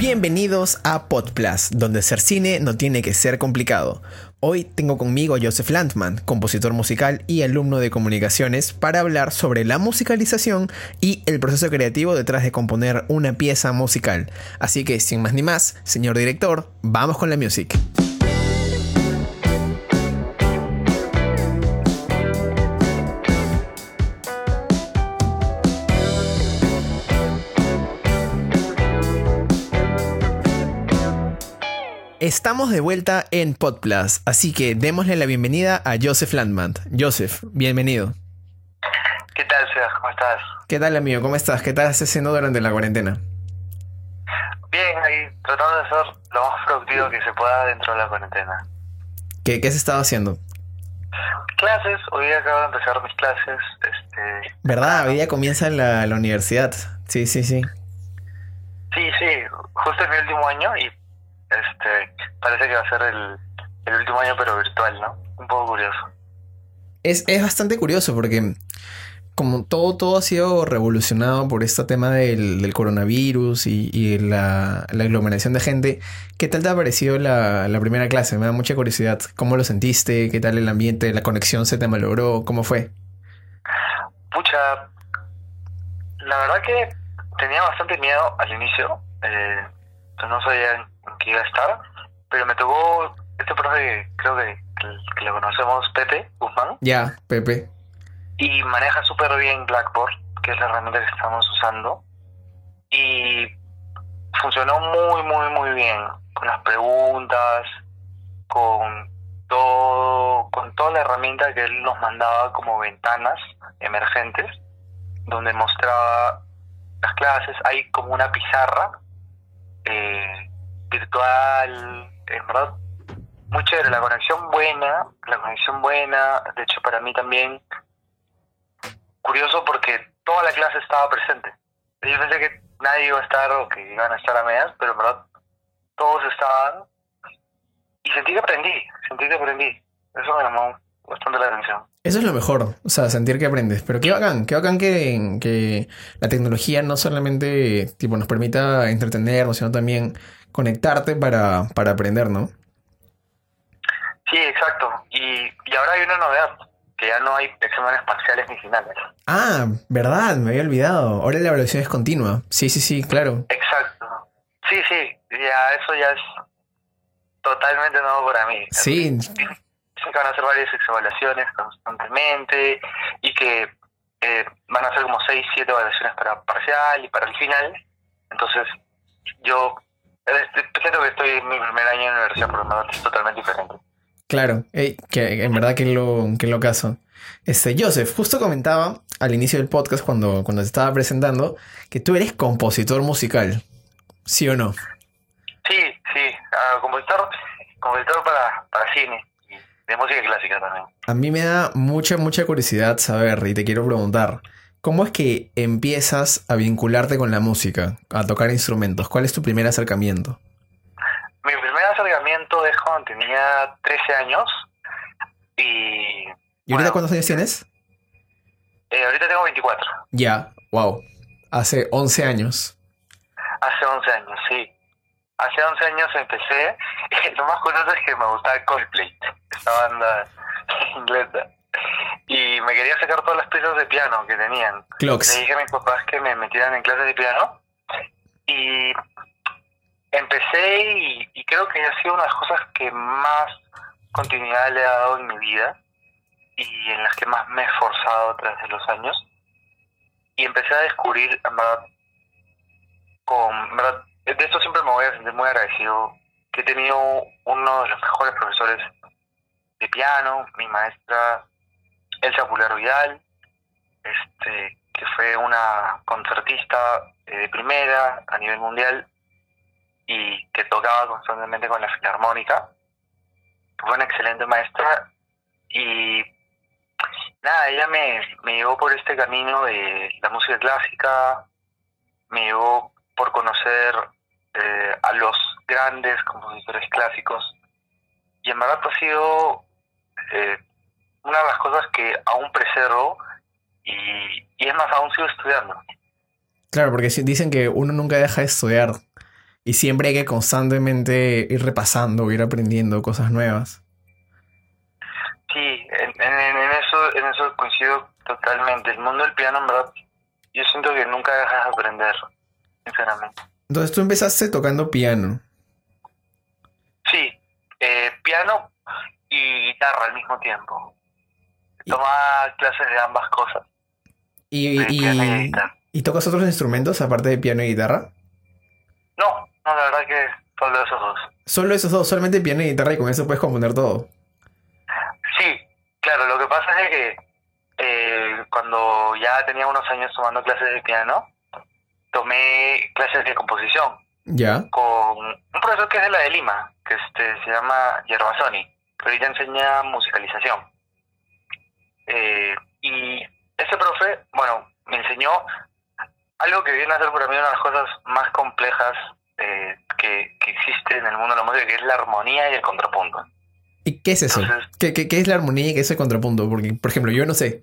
Bienvenidos a Podplus, donde ser cine no tiene que ser complicado. Hoy tengo conmigo a Joseph Landman, compositor musical y alumno de comunicaciones, para hablar sobre la musicalización y el proceso creativo detrás de componer una pieza musical. Así que, sin más ni más, señor director, vamos con la music. Estamos de vuelta en Podplus, así que démosle la bienvenida a Joseph Landman. Joseph, bienvenido. ¿Qué tal, Sebas? ¿Cómo estás? ¿Qué tal, amigo? ¿Cómo estás? ¿Qué estás haciendo durante la cuarentena? Bien, ahí tratando de ser lo más productivo que se pueda dentro de la cuarentena. ¿Qué, qué has estado haciendo? Clases, hoy día acabo de empezar mis clases. Este, ¿Verdad? Hoy día comienza la, la universidad. Sí, sí, sí. Sí, sí, justo es mi último año y este parece que va a ser el, el último año pero virtual, ¿no? Un poco curioso. Es, es bastante curioso porque como todo, todo ha sido revolucionado por este tema del, del coronavirus y, y la, la aglomeración de gente, ¿qué tal te ha parecido la, la primera clase? Me da mucha curiosidad. ¿Cómo lo sentiste? ¿Qué tal el ambiente? ¿La conexión se te malogró? ¿Cómo fue? Pucha, la verdad que tenía bastante miedo al inicio. Eh, no sabía qué iba a estar, pero me tocó este profe, creo que, que, que lo conocemos, Pepe Guzmán. Ya, Pepe. y maneja súper bien Blackboard, que es la herramienta que estamos usando. Y funcionó muy, muy, muy bien con las preguntas, con todo, con toda la herramienta que él nos mandaba como ventanas emergentes, donde mostraba las clases. Hay como una pizarra eh, virtual, en verdad, muy chévere. La conexión buena, la conexión buena. De hecho, para mí también curioso porque toda la clase estaba presente. Yo pensé que nadie iba a estar o que iban a estar a medias, pero en verdad todos estaban y sentí que aprendí, sentí que aprendí. Eso me llamó bastante la atención. Eso es lo mejor, o sea, sentir que aprendes. Pero qué bacán, qué bacán que, que la tecnología no solamente tipo, nos permita entretenernos, sino también conectarte para, para aprender, ¿no? Sí, exacto. Y, y ahora hay una novedad, que ya no hay exámenes parciales ni finales. Ah, verdad, me había olvidado. Ahora la evaluación es continua. Sí, sí, sí, claro. Exacto. Sí, sí, ya eso ya es totalmente nuevo para mí. Sí, Dicen que van a hacer varias evaluaciones constantemente y que eh, van a hacer como 6, 7 evaluaciones para parcial y para el final. Entonces, yo siento que estoy en mi primer año en la universidad, pero no es totalmente diferente. claro. Que en verdad que lo, que lo caso. Este, Joseph, justo comentaba al inicio del podcast cuando, cuando te estaba presentando que tú eres compositor musical. ¿Sí o no? Sí, sí, ah, compositor, compositor para, para cine y de música clásica también. A mí me da mucha, mucha curiosidad saber y te quiero preguntar, ¿cómo es que empiezas a vincularte con la música, a tocar instrumentos? ¿Cuál es tu primer acercamiento? Mi primer acercamiento es cuando tenía 13 años y... ¿Y ahorita bueno, cuántos años tienes? eh, ahorita tengo 24. Ya, wow. Hace 11 años. Hace 11 años, sí. Hace 11 años empecé. Lo más curioso es que me gustaba Coldplay, esta banda inglesa. Y me quería sacar todas las piezas de piano que tenían. Clocks. Le dije a mis papás que me metieran en clases de piano. Y empecé y, y creo que ha sido una de las cosas que más continuidad le ha dado en mi vida y en las que más me he esforzado de los años. Y empecé a descubrir, en verdad, con, en verdad, de esto siempre me voy a sentir muy agradecido, que he tenido uno de los mejores profesores de piano, mi maestra Elsa Pular Vidal, este, que fue una concertista eh, de primera a nivel mundial y que tocaba constantemente con la filarmónica. Fue una excelente maestra y nada, ella me, me llevó por este camino de la música clásica, me llevó por conocer eh, a los grandes compositores clásicos y en verdad ha sido eh, una de las cosas que aún preservo y, y es más, aún sigo estudiando. Claro, porque dicen que uno nunca deja de estudiar. Y siempre hay que constantemente ir repasando, ir aprendiendo cosas nuevas. Sí, en, eso, en eso coincido totalmente. El mundo del piano, en verdad, yo siento que nunca dejas de aprender, sinceramente. Entonces tú empezaste tocando piano. Sí, eh, piano y guitarra al mismo tiempo. Tomaba clases de ambas cosas. ¿Y, y, y, tocas otros instrumentos aparte de piano y guitarra? No, no, la verdad que solo esos dos. Solo esos dos, solamente piano y guitarra y con eso puedes componer todo. Sí, claro, lo que pasa es que eh, cuando ya tenía unos años tomando clases de piano, tomé clases de composición. Ya. Con un profesor que es de la de Lima, que este se llama Yerbasoni, pero ella enseña musicalización. Eh, y ese profe, bueno, me enseñó algo que viene a ser para mí una de las cosas más complejas eh, que, que existe en el mundo de la música, que es la armonía y el contrapunto. ¿Y qué es eso? ¿Qué, qué, es la armonía y qué es el contrapunto? Porque, por ejemplo, yo no sé.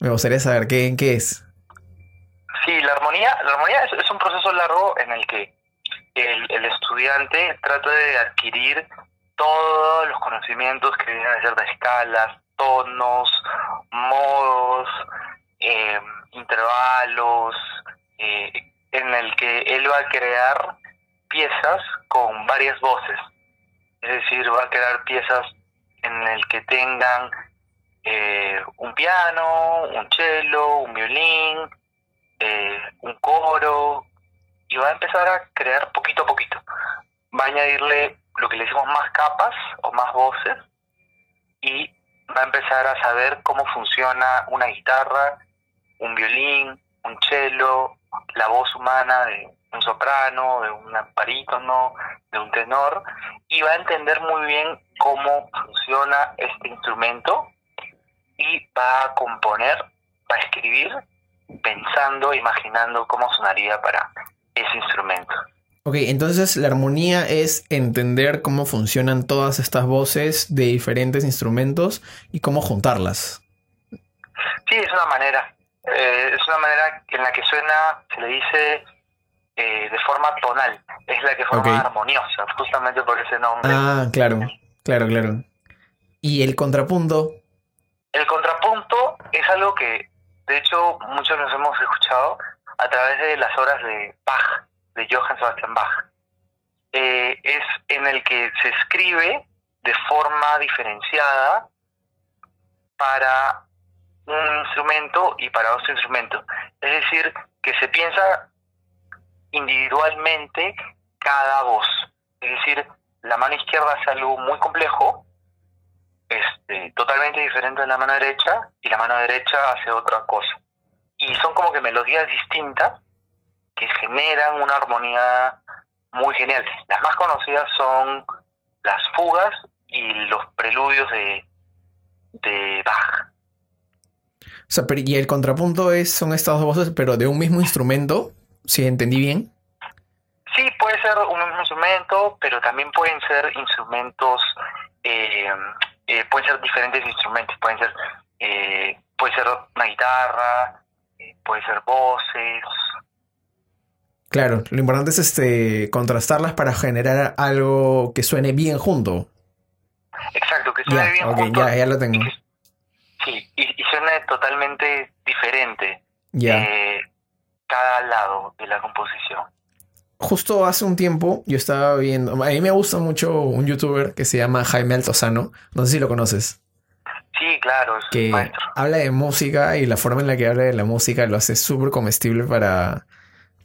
Me gustaría saber qué, qué es. Sí, la armonía, la armonía es, un proceso largo en el que el, el, estudiante trata de adquirir todos los conocimientos que vienen a ser de escalas, tonos, modos, eh, intervalos, eh, en el que él va a crear piezas con varias voces. Es decir, va a crear piezas en el que tengan eh, un piano, un cello, un violín, eh, un coro, y va a empezar a crear poquito a poquito. Va a añadirle lo que le decimos más capas o más voces, y va a empezar a saber cómo funciona una guitarra, un violín, un cello, la voz humana de un soprano, de un barítono, de un tenor, y va a entender muy bien cómo funciona este instrumento y va a componer, va a escribir pensando, imaginando cómo sonaría para ese instrumento. Ok, entonces la armonía es entender cómo funcionan todas estas voces de diferentes instrumentos y cómo juntarlas. Sí, es una manera. Eh, es una manera en la que suena, se le dice eh, de forma tonal. Es la que forma armoniosa, justamente por ese nombre. Ah, claro, claro, claro. ¿Y el contrapunto? El contrapunto es algo que, de hecho, muchos nos hemos escuchado a través de las obras de Bach de Johann Sebastian Bach. Eh, es en el que se escribe de forma diferenciada para un instrumento y para otro instrumento. Es decir, que se piensa individualmente cada voz. Es decir, la mano izquierda hace algo muy complejo, este, totalmente diferente de la mano derecha, y la mano derecha hace otra cosa. Y son como que melodías distintas, que generan una armonía muy genial. Las más conocidas son las fugas y los preludios de, de Bach. O sea, y el contrapunto es, son estas dos voces, pero de un mismo instrumento, si entendí bien. Sí, puede ser un mismo instrumento, pero también pueden ser instrumentos, eh, eh, pueden ser diferentes instrumentos, pueden ser, eh, puede ser una guitarra, puede ser voces, Claro, lo importante es este contrastarlas para generar algo que suene bien junto. Exacto, que suene bien junto. Ya, ya lo tengo. sí, y, suene totalmente diferente. Ya. Eh, cada lado de la composición. Justo hace un tiempo yo estaba viendo, a mí me gusta mucho un youtuber que se llama Jaime Altozano, no sé si lo conoces. Sí, claro, es que habla de música y la forma en la que habla de la música lo hace súper comestible para,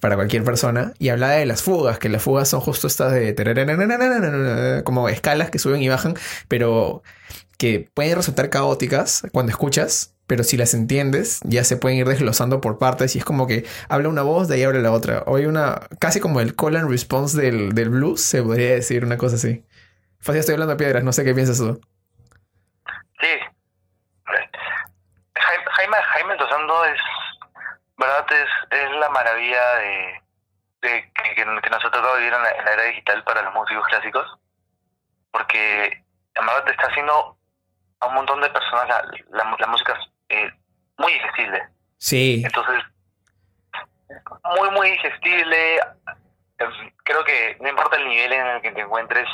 para cualquier persona y hablaba de las fugas, que las fugas son justo estas de como escalas que suben y bajan, pero que pueden resultar caóticas cuando escuchas, pero si las entiendes ya se pueden ir desglosando por partes y es como que habla una voz, de ahí habla la otra. O hay una, casi como el call and response del, del blues, se podría decir una cosa así. Fácil, estoy hablando de piedras, no sé qué piensas tú. Sí. Jaime, Jaime Tosando es verdad es, es la maravilla de, que, nos ha tocado vivir en la, era digital para los músicos clásicos, porque te está haciendo a un montón de personas la, la, música eh, muy digestible. Sí. Entonces, muy, muy digestible, em, creo que no importa el nivel en el que te encuentres,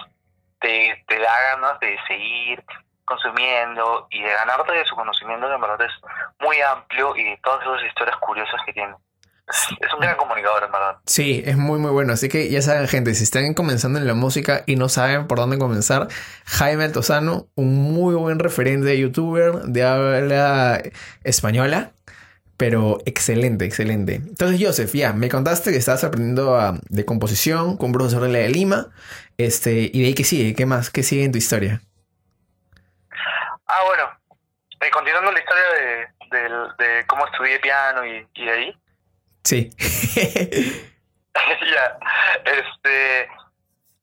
te, te da ganas de seguir consumiendo y de ganarte de su conocimiento que en verdad es muy amplio y de todas esas historias curiosas que tiene. Es un gran comunicador, en verdad. Sí, es muy, muy bueno. Así que ya saben, gente, si están comenzando en la música y no saben por dónde comenzar, Jaime Altozano, un muy buen referente de youtuber de habla española, pero excelente, excelente. Entonces, Joseph, ya, me contaste que estabas aprendiendo ah, de composición con un profesor de la de Lima. Este, y de ahí qué sigue, ¿qué más? ¿Qué sigue en tu historia? Ah, bueno, eh, continuando la historia de, de, cómo estudié piano y, y ahí. Sí. ya, este,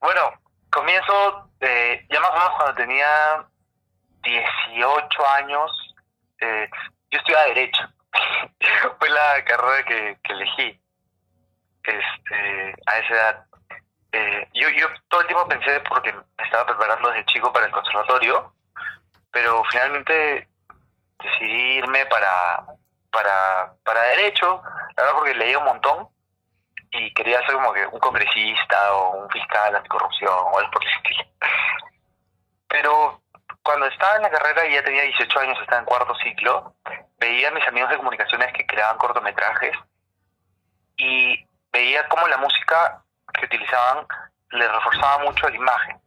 bueno, comienzo, eh, ya más o menos cuando tenía 18 años, eh, yo estudiaba Derecho. Fue la carrera que, que elegí este, a esa edad. Eh, yo, yo todo el tiempo pensé porque me estaba preparando desde chico para el conservatorio, pero finalmente decidí irme para, para, para derecho, la verdad porque leí un montón y quería ser como que un congresista o un fiscal anticorrupción o algo por el estilo. Pero cuando estaba en la carrera y ya tenía 18 años, estaba en cuarto ciclo, veía a mis amigos de comunicaciones que creaban cortometrajes y veía cómo la música que utilizaban le reforzaba mucho la imagen.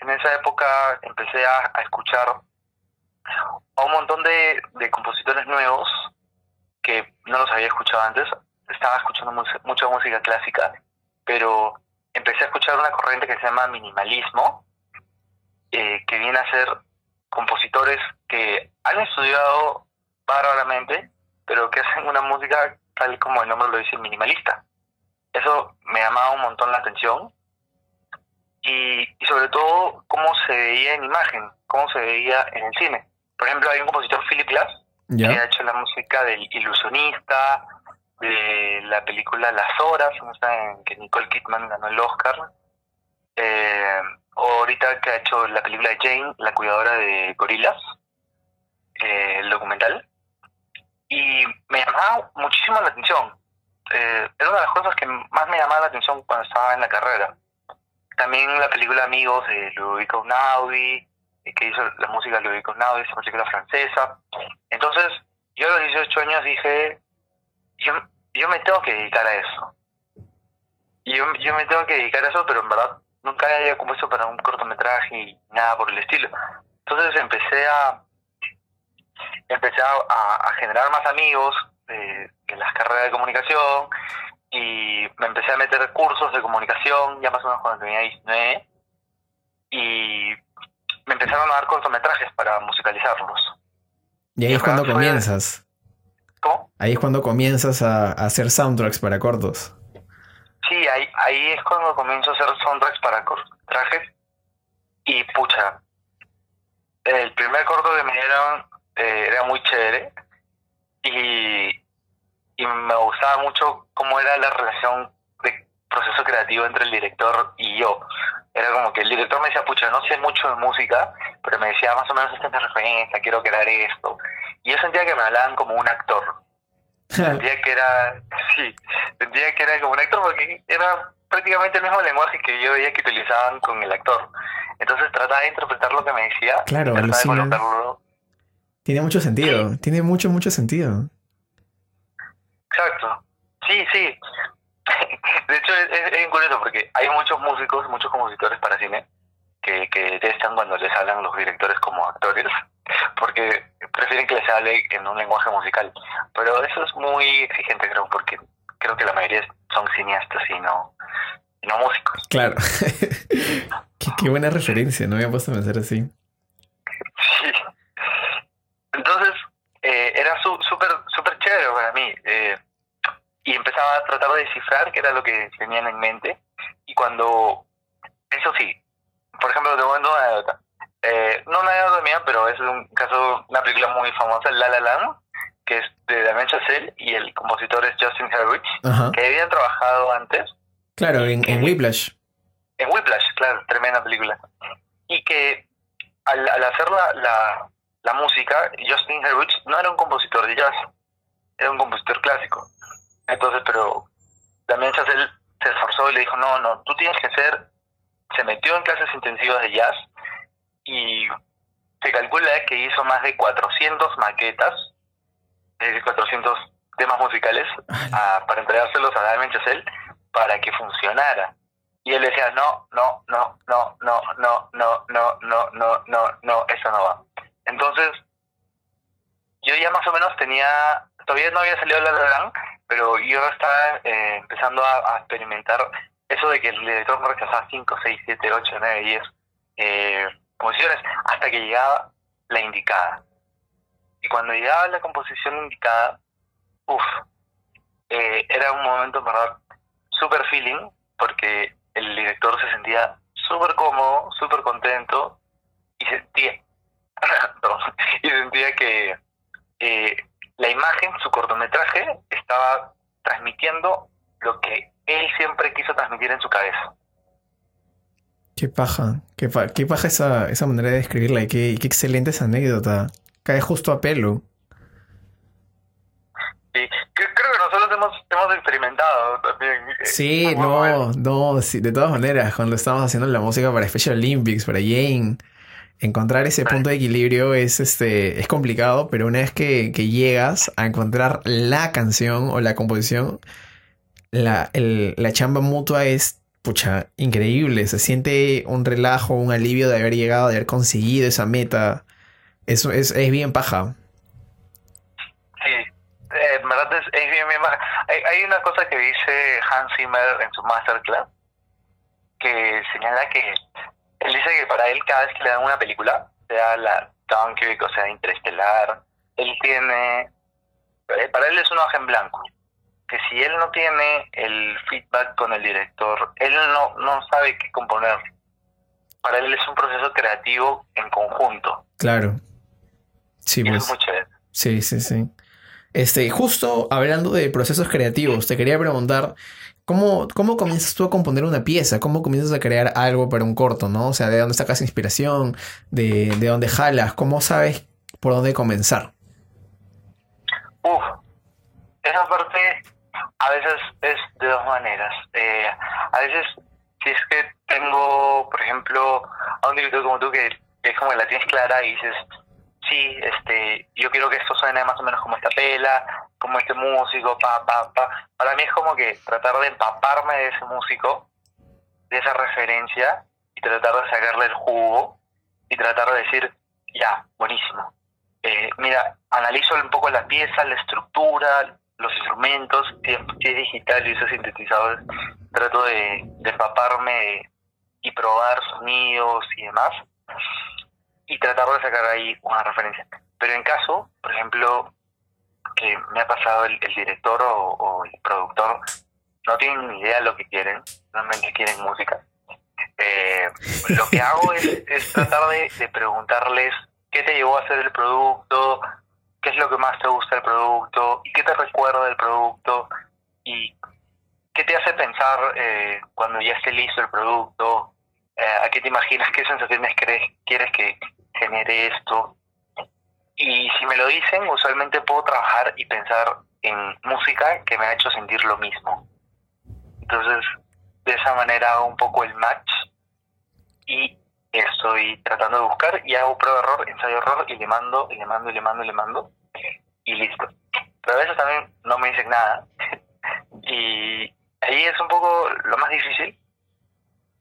En esa época empecé a, escuchar a un montón de, compositores nuevos que no los había escuchado antes. Estaba escuchando mucha música clásica, pero empecé a escuchar una corriente que se llama minimalismo, eh, que viene a ser compositores que han estudiado bárbaramente, pero que hacen una música tal como el nombre lo dice, minimalista. Eso me llamaba un montón la atención y, y sobre todo cómo se veía en imagen, cómo se veía en el cine. Por ejemplo, hay un compositor, Philip Glass, que ha hecho la música del ilusionista, de la película Las Horas, en que Nicole Kidman ganó el Oscar. Eh, ahorita que ha hecho la película de Jane, la cuidadora de gorilas, eh, el documental. Y me llamaba muchísimo la atención. Eh, era una de las cosas que más me llamaba la atención cuando estaba en la carrera. También la película Amigos de Ludovico Naudi, eh, que hizo la música de Ludovico Naudi, esa película francesa. Entonces, yo a los 18 años dije, yo, yo me tengo que dedicar a eso. Yo, yo me tengo que dedicar a eso, pero en verdad nunca había compuesto para un cortometraje y nada por el estilo. Entonces empecé a empecé a, generar más amigos eh, en las carreras de comunicación y me empecé a meter cursos de comunicación, ya más o menos cuando tenía 19, y me empezaron a dar cortometrajes para musicalizarlos. Y ahí es cuando comienzas. ¿Cómo? Ahí es cuando comienzas a, hacer soundtracks para cortos. Sí, ahí, ahí es cuando comienzo a hacer soundtracks para cortometrajes. Y pucha, el primer corto que me dieron eh, era muy chévere. Y y me gustaba mucho cómo era la relación de proceso creativo entre el director y yo. Era como que el director me decía, pucha, no sé mucho de música, pero me decía, más o menos esta es mi referencia, quiero crear esto. Y yo sentía que me hablaban como un actor. sentía que era, sí, sentía que era como un actor porque era prácticamente el mismo lenguaje que yo veía que utilizaban con el actor. Entonces trataba de interpretar lo que me decía. Claro, Tiene mucho sentido, tiene mucho, mucho sentido. Exacto. Sí, sí. De hecho, es, es, curioso porque hay muchos músicos, muchos compositores para cine que, que detestan cuando les hablan los directores como actores, porque prefieren que les hable en un lenguaje musical. Pero eso es muy exigente, creo, porque creo que la mayoría son cineastas y no, no músicos. Claro. qué, buena referencia, no me había puesto a pensar así. Sí. Entonces, eh, era súper súper chévere para mí. Eh, y empezaba a tratar de descifrar qué era lo que tenían en mente. Y cuando, eso sí, por ejemplo, te cuento una anécdota. Eh, no una anécdota mía, pero es un caso, una película muy famosa, La La Land, que es de Damien Chazelle y el compositor es Justin Hurwitz, que habían trabajado antes. Claro, en, en Whiplash. En Whiplash, claro, tremenda película. Y que al, al hacer la, la, la música, Justin Hurwitz no era un compositor de jazz, era un compositor clásico. Entonces, pero también Chazelle se esforzó y le dijo, no, no, tú tienes que ser, se metió en clases intensivas de jazz y se calcula que hizo más de 400 maquetas, es decir, 400 temas musicales para entregárselos a Damien Chazelle para que funcionara. Y él decía, no, no, no, no, no, no, no, no, no, no, no, no, eso no va. Entonces, yo ya más o menos tenía, todavía no había salido la La pero yo estaba eh, empezando a, experimentar eso de que el director me rechazaba 5, 6, 7, 8, 9, 10 eh, composiciones hasta que llegaba la indicada. Y cuando llegaba la composición indicada, uff, eh, era un momento, verdad, super feeling, porque el director se sentía súper cómodo, súper contento y sentía, y sentía que eh, la imagen, su cortometraje, estaba transmitiendo lo que él siempre quiso transmitir en su cabeza. Qué paja, qué, qué paja esa, esa manera de describirla y qué, qué excelente esa anécdota. Cae justo a pelo. Sí, creo que nosotros hemos, hemos experimentado también. Eh, sí, no, no, sí, de todas maneras, cuando estábamos haciendo la música para Special Olympics, para Jane, encontrar ese punto de equilibrio es, este, es complicado, pero una vez que, llegas a encontrar la canción o la composición, la, la chamba mutua es, pucha, increíble. Se siente un relajo, un alivio de haber llegado, de haber conseguido esa meta. Eso es, es bien paja. Sí, eh, es, bien, paja. Hay una cosa que dice Hans Zimmer en su masterclass que señala que él dice que para él cada vez que le dan una película, sea la Dunkirk o sea Interestelar, él tiene, eh, para él es un hoja en blanco. Que si él no tiene el feedback con el director, él no, no sabe qué componer. Para él es un proceso creativo en conjunto. Claro. Sí, pues. Sí, sí, sí. Este, justo hablando de procesos creativos, te quería preguntar, ¿Cómo, ¿Cómo comienzas tú a componer una pieza? ¿Cómo comienzas a crear algo para un corto, no? O sea, ¿de dónde sacas inspiración? ¿De, de dónde jalas? ¿Cómo sabes por dónde comenzar? Uf, esa parte a veces es de dos maneras. Eh, a veces, si es que tengo, por ejemplo, a un director como tú que es como que la tienes clara y dices, sí, este, yo quiero que esto suene más o menos como esta pela, como este músico, pa, pa, pa. Para mí es como que tratar de empaparme de ese músico, de esa referencia, y tratar de sacarle el jugo, y tratar de decir, ya, buenísimo. Eh, mira, analizo un poco la pieza, la estructura, los instrumentos, si es, digital y uso sintetizadores, trato de, de empaparme y probar sonidos y demás y tratar de sacar ahí una referencia. Pero en caso, por ejemplo, que me ha pasado el, director o, el productor, no tienen ni idea de lo que quieren, realmente quieren música. Eh, lo que hago es, tratar de, preguntarles qué te llevó a hacer el producto, qué es lo que más te gusta del producto, y qué te recuerda del producto, y qué te hace pensar eh, cuando ya esté listo el producto, eh, a qué te imaginas, qué sensaciones crees, quieres que, genere esto. Y si me lo dicen, usualmente puedo trabajar y pensar en música que me ha hecho sentir lo mismo. Entonces, de esa manera hago un poco el match y estoy tratando de buscar y hago prueba error, ensayo error y le mando, y le mando, y le mando, y le mando y listo. Pero a veces también no me dicen nada y ahí es un poco lo más difícil.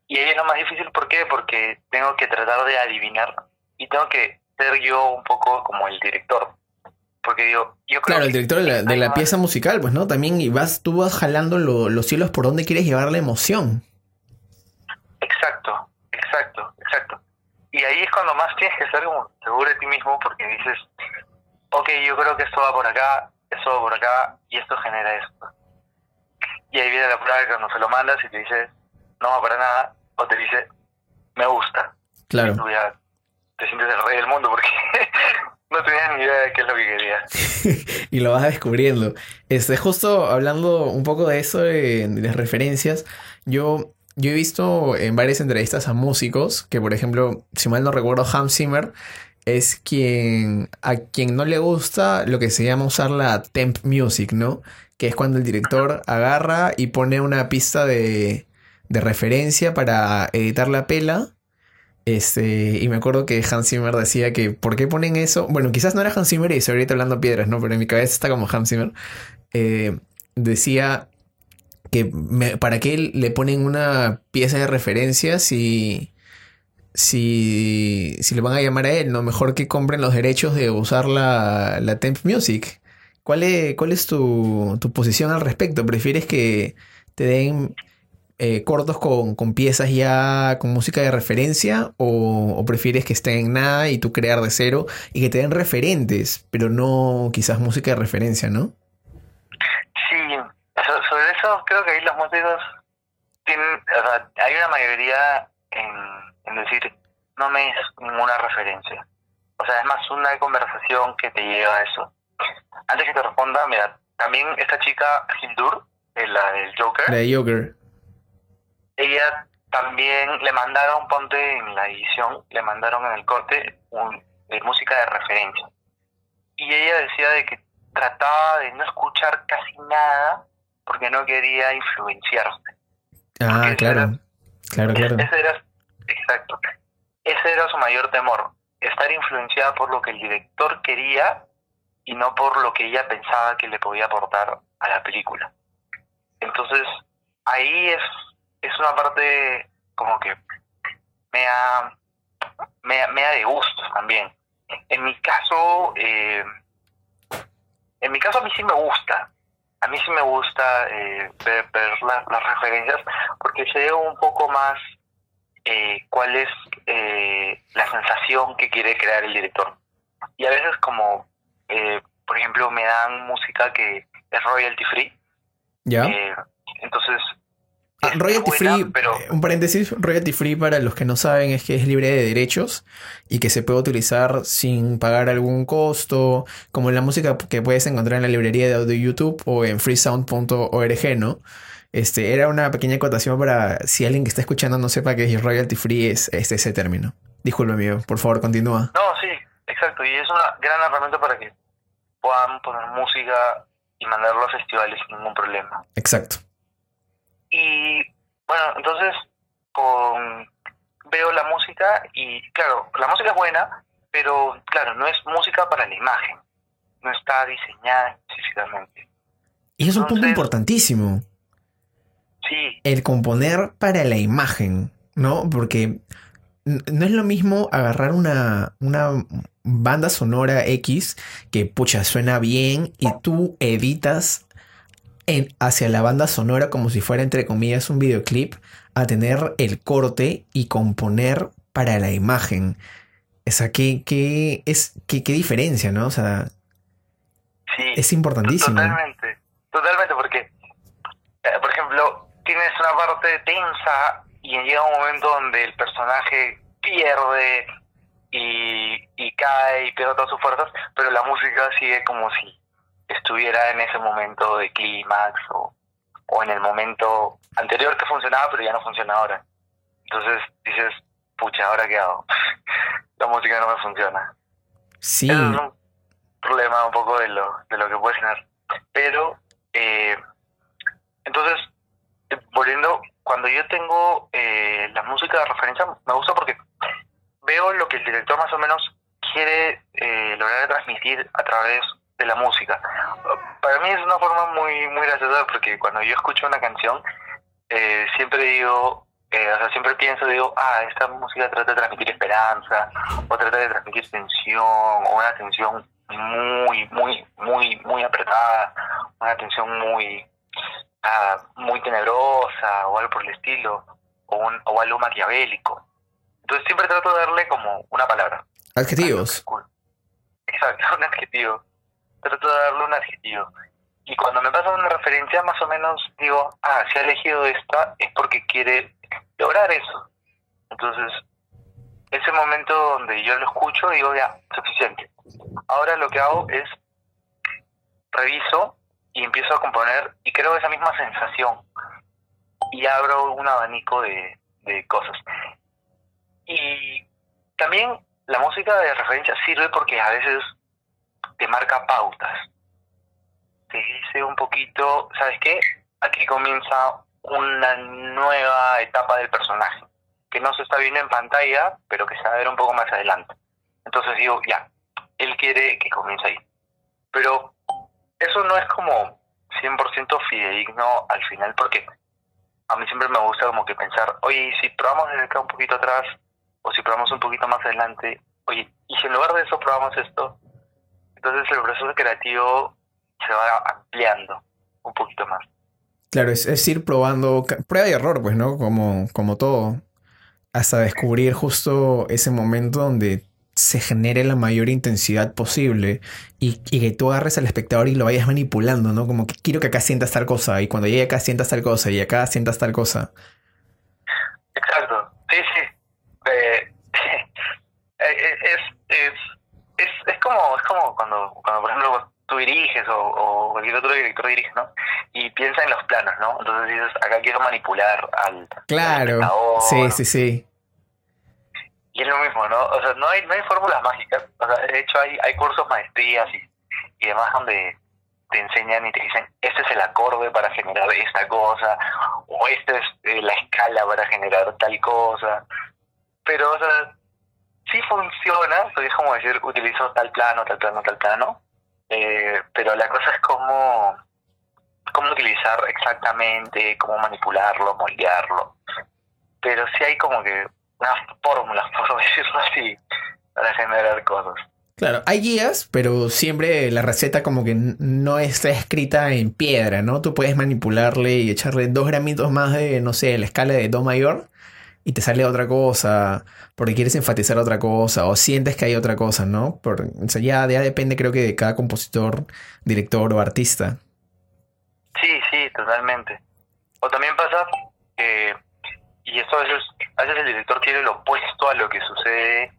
Y ahí es lo más difícil, ¿por qué? Porque tengo que tratar de adivinar y tengo que ser yo un poco como el director. Porque yo, yo creo Claro, el director de la, pieza musical, pues, ¿no? También y vas, tú vas jalando los cielos por donde quieres llevar la emoción. Exacto, exacto, exacto. Y ahí es cuando más tienes que ser como seguro de ti mismo porque dices, ok, yo creo que esto va por acá, esto va por acá y esto genera esto. Y ahí viene la prueba cuando se lo mandas y te dice, no va para nada, o te dice, me gusta. Claro te sientes el rey del mundo porque no tenías ni idea de qué es lo que querías. y lo vas descubriendo. Este, justo hablando un poco de eso, de, las referencias, yo, yo he visto en varias entrevistas a músicos que, por ejemplo, si mal no recuerdo, Hans Zimmer es quien a quien no le gusta lo que se llama usar la temp music, ¿no? Que es cuando el director agarra y pone una pista de, de referencia para editar la pela. Este, y me acuerdo que Hans Zimmer decía que ¿por qué ponen eso? Bueno, quizás no era Hans Zimmer y estoy ahorita hablando piedras, ¿no? Pero en mi cabeza está como Hans Zimmer. Eh, decía que para qué le ponen una pieza de referencia si si, si le van a llamar a él, ¿no? Mejor que compren los derechos de usar la, la Temp Music. ¿Cuál es, cuál es tu, tu posición al respecto? ¿Prefieres que te den eh, cortos con, con, piezas ya con música de referencia o, o, prefieres que estén en nada y tú crear de cero y que te den referentes, pero no quizás música de referencia, ¿no? Sí, sobre eso creo que ahí los músicos tienen, o sea, hay una mayoría en en decir, no me es ninguna referencia. O sea, es más una conversación que te lleva a eso. Antes que te responda, mira, también esta chica, Hildur, la del Joker. La de Joker. Ella también le mandaron, ponte en la edición, le mandaron en el corte un, de música de referencia. Y ella decía de que trataba de no escuchar casi nada porque no quería influenciarse. Ah, claro. claro, claro. Ese era Exacto. Ese era su mayor temor, estar influenciada por lo que el director quería y no por lo que ella pensaba que le podía aportar a la película. Entonces, ahí es, es una parte como que me da, me, me da de gusto también. En mi caso, eh, en mi caso a mí sí me gusta, a mí sí me gusta eh, ver, las referencias porque se ve un poco más eh, cuál es eh, la sensación que quiere crear el director. Y a veces como, eh, por ejemplo, me dan música que es royalty free. Ya. entonces... Ah, royalty free, pero... un paréntesis, royalty free para los que no saben es que es libre de derechos y que se puede utilizar sin pagar algún costo, como la música que puedes encontrar en la librería de audio YouTube o en freesound.org, ¿no? Este, era una pequeña acotación para si alguien que está escuchando no sepa que es royalty free es, ese término. Disculpe, amigo, por favor, continúa. No, sí, exacto. Y es una gran herramienta para que puedan poner música y mandarlo a festivales sin ningún problema. Exacto. Y bueno, entonces con veo la música y claro, la música es buena, pero claro, no es música para la imagen. No está diseñada específicamente. Y es un punto importantísimo. El componer para la imagen, ¿no? Porque no es lo mismo agarrar una, una banda sonora X que, pucha, suena bien y tú editas en, hacia la banda sonora como si fuera, entre comillas, un videoclip, a tener el corte y componer para la imagen. O sea, ¿qué, qué, es, qué, qué diferencia, no? O sea, es importantísimo. Totalmente, totalmente, porque, eh, por ejemplo, tienes una parte tensa y llega un momento donde el personaje pierde y, y cae y pierde todas sus fuerzas, pero la música sigue como si estuviera en ese momento de clímax o, o en el momento anterior que funcionaba, pero ya no funciona ahora. Entonces dices, pucha, ¿ahora qué hago? la música no me funciona. Sí. es un problema un poco de lo, de lo que puede generar. Pero, eh, entonces, volviendo, cuando yo tengo eh, la música de referencia, me gusta porque veo lo que el director más o menos quiere eh, lograr transmitir a través de la música. Para mí es una forma muy muy graciosa porque cuando yo escucho una canción, eh, siempre digo, eh, o sea, siempre pienso, digo, ah, esta música trata de transmitir esperanza, o trata de transmitir tensión, o una tensión muy, muy, muy, muy apretada, una tensión muy, muy tenebrosa o algo por el estilo, o, un, o algo maquiavélico. Entonces siempre trato de darle como una palabra. Adjetivos. Exacto, un adjetivo. Trato de darle un adjetivo. Y cuando me pasa una referencia, más o menos digo, ah, si ha elegido esta es porque quiere lograr eso. Entonces, ese momento donde yo lo escucho, digo, ya, suficiente. Ahora lo que hago es reviso y empiezo a componer y creo esa misma sensación y abro un abanico de, de cosas. Y también la música de referencia sirve porque a veces te marca pautas. Te dice un poquito, ¿sabes qué? Aquí comienza una nueva etapa del personaje, que no se está viendo en pantalla, pero que se va a ver un poco más adelante. Entonces digo, ya, él quiere que comience ahí. Pero eso no es como 100% fidedigno al final, porque a mí siempre me gusta como que pensar, oye, si probamos desde acá un poquito atrás, o si probamos un poquito más adelante, oye, y si en lugar de eso probamos esto, entonces el proceso creativo se va ampliando un poquito más. Claro, es, ir probando, prueba y error, pues, ¿no? Como, como todo, hasta descubrir justo ese momento donde se genere la mayor intensidad posible y, que tú agarres al espectador y lo vayas manipulando, ¿no? Como que quiero que acá sientas tal cosa y cuando llegue acá sientas tal cosa y acá sientas tal cosa. Exacto, sí, sí. Eh, eh, es, es, es, como, es como cuando, cuando, por ejemplo, tú diriges o, o cualquier otro director dirige, ¿no? Y piensa en los planos, ¿no? Entonces dices, acá quiero manipular al... Claro, sí, sí, sí. Y es lo mismo, ¿no? O sea, no hay, no hay fórmulas mágicas. O sea, de hecho, hay, hay cursos, maestrías y, y demás donde te enseñan y te dicen, este es el acorde para generar esta cosa, o esta es eh, la escala para generar tal cosa. Pero, o sea, sí funciona, es como decir, utilizo tal plano, tal plano, tal plano, eh, pero la cosa es cómo, cómo utilizar exactamente, cómo manipularlo, moldearlo. Pero sí hay como que unas fórmulas, por decirlo así, para generar cosas. Claro, hay guías, pero siempre la receta como que no está escrita en piedra, ¿no? Tú puedes manipularle y echarle dos gramitos más de, no sé, la escala de Do mayor y te sale otra cosa, porque quieres enfatizar otra cosa o sientes que hay otra cosa, ¿no? Por, o sea, ya, ya depende creo que de cada compositor, director o artista. Sí, sí, totalmente. O también pasa que y eso a veces, a veces el director quiere lo opuesto a lo que sucede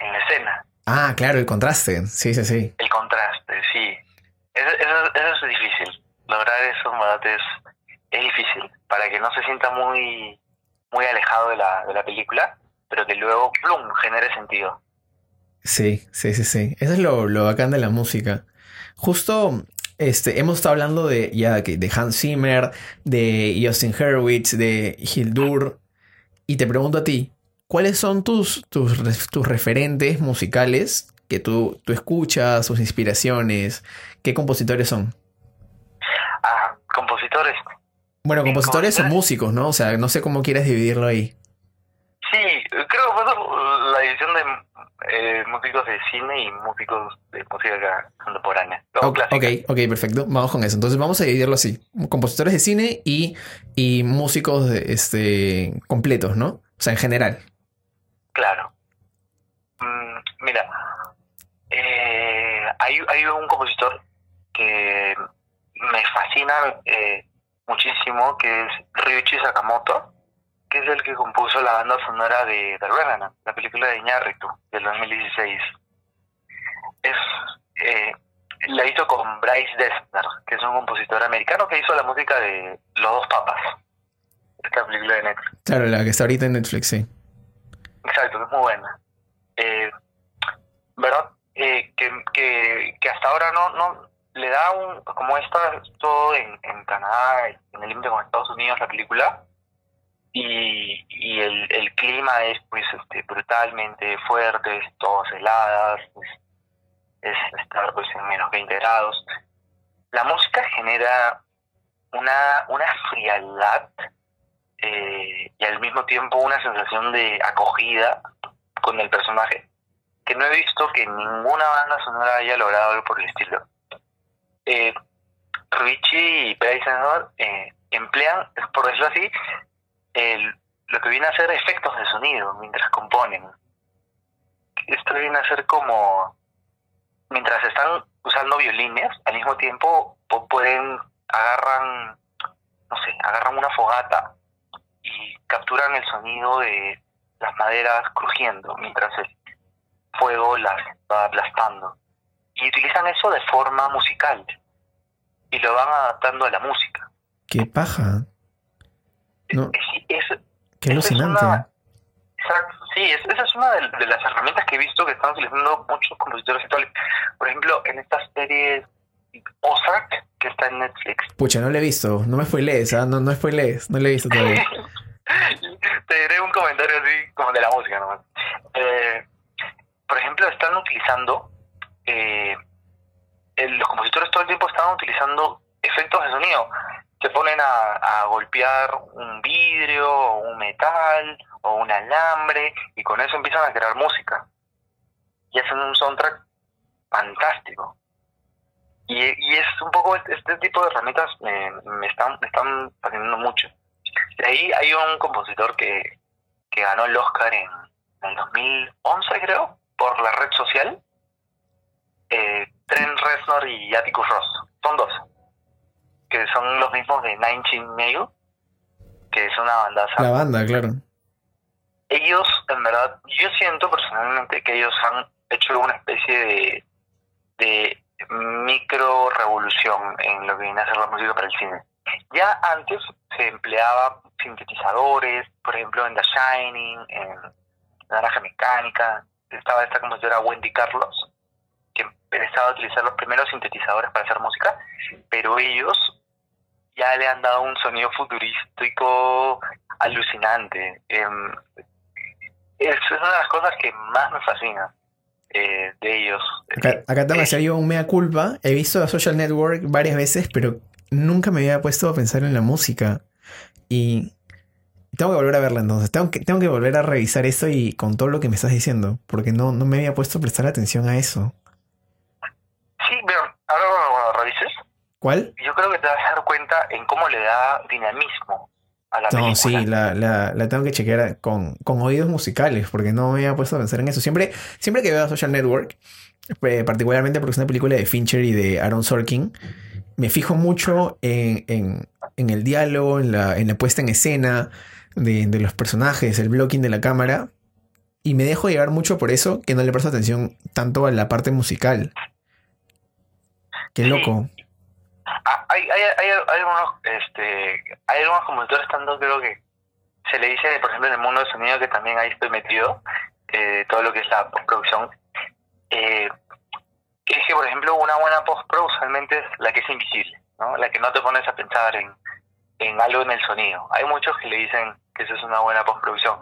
en la escena. Ah, claro, el contraste, sí, sí, sí. El contraste, sí. Eso, eso, es difícil. Lograr eso es, es difícil, para que no se sienta muy, muy alejado de la, de la película, pero que luego, plum, genere sentido. Sí, sí, sí, sí. Eso es lo, lo bacán de la música. Justo este, hemos estado hablando de ya de Hans Zimmer, de Justin Hurwitz, de Hildur, y te pregunto a ti, ¿cuáles son tus, tus, tus referentes musicales que tú, tú escuchas, sus inspiraciones? ¿Qué compositores son? Ah, compositores. Bueno, compositores o músicos, ¿no? O sea, no sé cómo quieres dividirlo ahí. De eh, músicos de cine y músicos de música contemporánea. Ok, ok, perfecto. Vamos con eso. Entonces vamos a dividirlo así. Compositores de cine y, y músicos este, completos, ¿no? O sea, en general. Claro. Mm, mira, eh, hay, hay un compositor que me fascina eh, muchísimo, que es Ryuichi Sakamoto que es el que compuso la banda sonora de The Revenant, la película de Iñárritu del 2016. Es, eh, la hizo con Bryce Dessner, que es un compositor americano que hizo la música de Los Dos Papas, esta película de Netflix. Claro, la que está ahorita en Netflix, sí. Exacto, es muy buena. Eh, ¿Verdad? Eh, que, que, que hasta ahora no, no le da un, como está todo en, en Canadá, en el límite con Estados Unidos, la película, y, y el, clima es pues este brutalmente fuerte, es todas heladas, es, estar pues en menos 20 grados. La música genera una, una frialdad eh, y al mismo tiempo una sensación de acogida con el personaje que no he visto que ninguna banda sonora haya logrado algo por el estilo. Eh, Richie y Bryce eh, emplean, por decirlo así, el, lo que viene a ser efectos de sonido mientras componen. Esto viene a ser como, mientras están usando violines, al mismo tiempo pueden, agarran, no sé, agarran una fogata y capturan el sonido de las maderas crujiendo mientras el fuego las va aplastando. Y utilizan eso de forma musical y lo van adaptando a la música. ¡Qué paja! No. Qué alucinante. Exacto, sí, esa es una de, las herramientas que he visto que están utilizando muchos compositores actuales. Por ejemplo, en esta serie Ozark, que está en Netflix. Pucha, no la he visto, no me spoilees, ¿ah? no, no spoilees, no la he visto todavía. Te diré un comentario así como de la música nomás. Eh, por ejemplo, están utilizando, eh, los compositores todo el tiempo están utilizando efectos de sonido. Se ponen a, golpear un vidrio, o un metal, o un alambre, y con eso empiezan a crear música. Y hacen un soundtrack fantástico. Y, es un poco este, tipo de herramientas me, me están me están fascinando mucho. De ahí hay un compositor que, que ganó el Oscar en, en 2011, creo, por la red social. Eh, Trent Reznor y Atticus Ross. Son dos. Que son los mismos de Nine Chin Nail, que es una banda. La banda, claro. Ellos, en verdad, yo siento personalmente que ellos han hecho una especie de, de micro revolución en lo que viene a ser la música para el cine. Ya antes se empleaba sintetizadores, por ejemplo en The Shining, en Naranja Mecánica, estaba esta compositora Wendy Carlos, que empezaba a utilizar los primeros sintetizadores para hacer música, pero ellos ya le han dado un sonido futurístico alucinante. Em, es una de las cosas que más me fascina eh, de ellos. Acá, acá tengo que yo un mea culpa. He visto a Social Network varias veces, pero nunca me había puesto a pensar en la música. Y tengo que volver a verla entonces. Tengo que, tengo que volver a revisar eso y con todo lo que me estás diciendo. Porque no, no me había puesto a prestar atención a eso. Sí, pero ahora cuando lo revises. ¿Cuál? Yo creo que te vas a dar cuenta en cómo le da dinamismo a la No, sí, la, la, la, tengo que chequear con, con, oídos musicales, porque no me había puesto a pensar en eso. Siempre, siempre que veo a Social Network, eh, particularmente porque es una película de Fincher y de Aaron Sorkin, me fijo mucho en, en, en el diálogo, en la, en la puesta en escena de, de, los personajes, el blocking de la cámara. Y me dejo llevar mucho por eso que no le presto atención tanto a la parte musical. Qué loco. Ah, hay, hay, hay, algunos, este, hay algunos compositores tanto creo que se le dice, por ejemplo, en el mundo del sonido, que también ahí estoy metido, eh, todo lo que es la postproducción, eh, es que, por ejemplo, una buena postpro usualmente es la que es invisible, ¿no? La que no te pones a pensar en, en algo en el sonido. Hay muchos que le dicen que eso es una buena postproducción.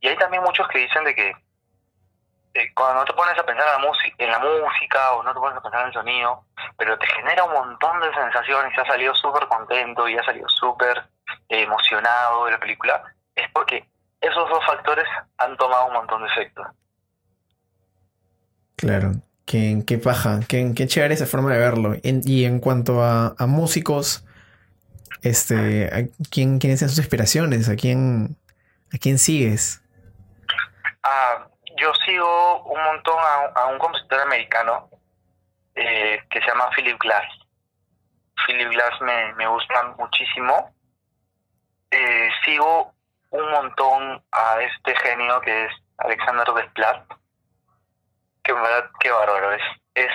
Y hay también muchos que dicen de que eh, cuando no te pones a pensar en la, en la música o no te pones a pensar en el sonido, pero te genera un montón de sensaciones y has salido súper contento y has salido súper emocionado de la película, es porque esos dos factores han tomado un montón de efecto. Claro. Qué, qué paja, qué, qué chévere esa forma de verlo. y en cuanto a, músicos, este, ¿a quién, ¿quiénes son sus inspiraciones? ¿A quién, a quién sigues? Ah, yo sigo un montón a, un compositor americano eh, que se llama Philip Glass. Philip Glass me, me gusta muchísimo. Eh, sigo un montón a este genio que es Alexander Desplat que verdad, qué bárbaro. Es, es,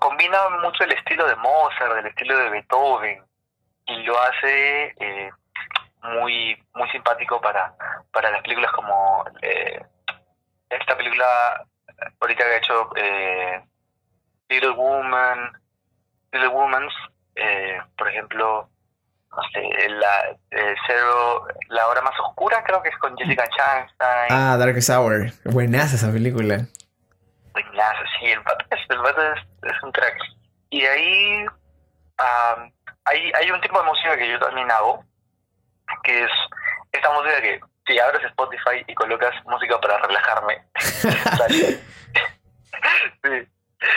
combina mucho el estilo de Mozart, el estilo de Beethoven, y lo hace eh, muy muy simpático para, para las películas como eh, esta película ahorita que ha hecho eh, Little Woman, Little Woman's, eh, por ejemplo, no sé, la, Cero, la hora más oscura creo que es con Jessica Chastain. Ah, Darkest Hour, buenaza esa película sí, el pato, es, es, un crack. Y de ahí hay, hay un tipo de música que yo también hago, que es esta música que si abres Spotify y colocas música para relajarme, sí.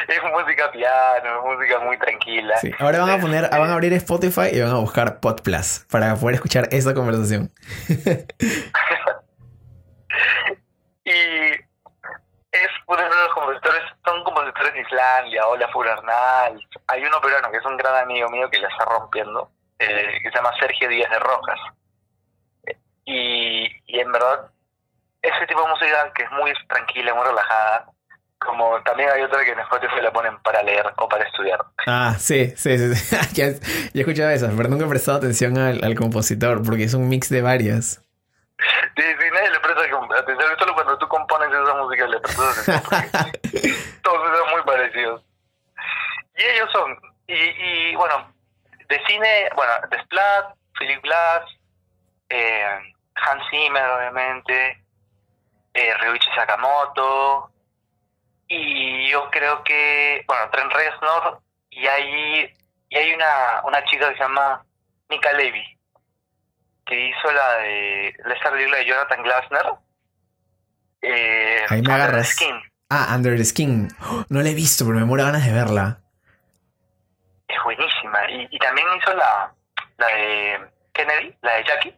Es música piano, es música muy tranquila. Sí. Ahora van a poner, van a abrir Spotify y van a buscar Pod Plus para poder escuchar esa conversación. y es uno de los compositores, son compositores de Islandia, Olaf Furarnal. Hay uno peruano que es un gran amigo mío que la está rompiendo, eh, que se llama Sergio Díaz de Rojas. Y, y en verdad, ese tipo de música que es muy tranquila, muy relajada, como también hay otra que en Spotify la ponen para leer o para estudiar. Ah, sí, sí, sí. ya, he escuchado eso, pero nunca he prestado atención al, al compositor porque es un mix de varias. Sí, sí, nadie le presta atención todos esos, todos son muy parecidos. Y ellos son, y, y bueno, de cine, bueno, de Splat, Philip Glass, eh, Hans Zimmer, obviamente, eh, Ryuichi Sakamoto, y yo creo que, bueno, Trent Reznor, y hay, y hay una, una chica que se llama Nika Levy, que hizo la de esta película de Jonathan Glasner. Eh, Ahí me Under the agarras. Skin. Ah, Under the Skin. No la he visto, pero me muero ganas de verla. Es buenísima. Y, y también hizo la, la de Kennedy, la de Jackie.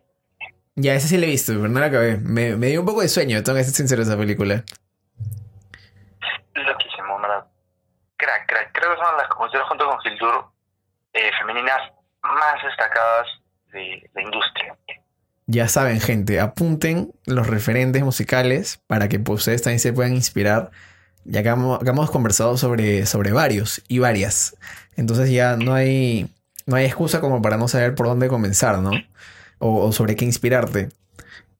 Ya, esa sí la he visto, pero no la acabé. Me, me dio un poco de sueño, tengo que ser sincero esa película. Loquísimo, ¿verdad? Crack, crack. Creo que son las compositoras junto con Hildur eh, femeninas más destacadas de la industria. Ya saben, gente, apunten los referentes musicales para que pues, ustedes también se puedan inspirar. Ya que hemos, que hemos conversado sobre, sobre varios y varias. Entonces ya no hay, no hay excusa como para no saber por dónde comenzar, ¿no? O, sobre qué inspirarte.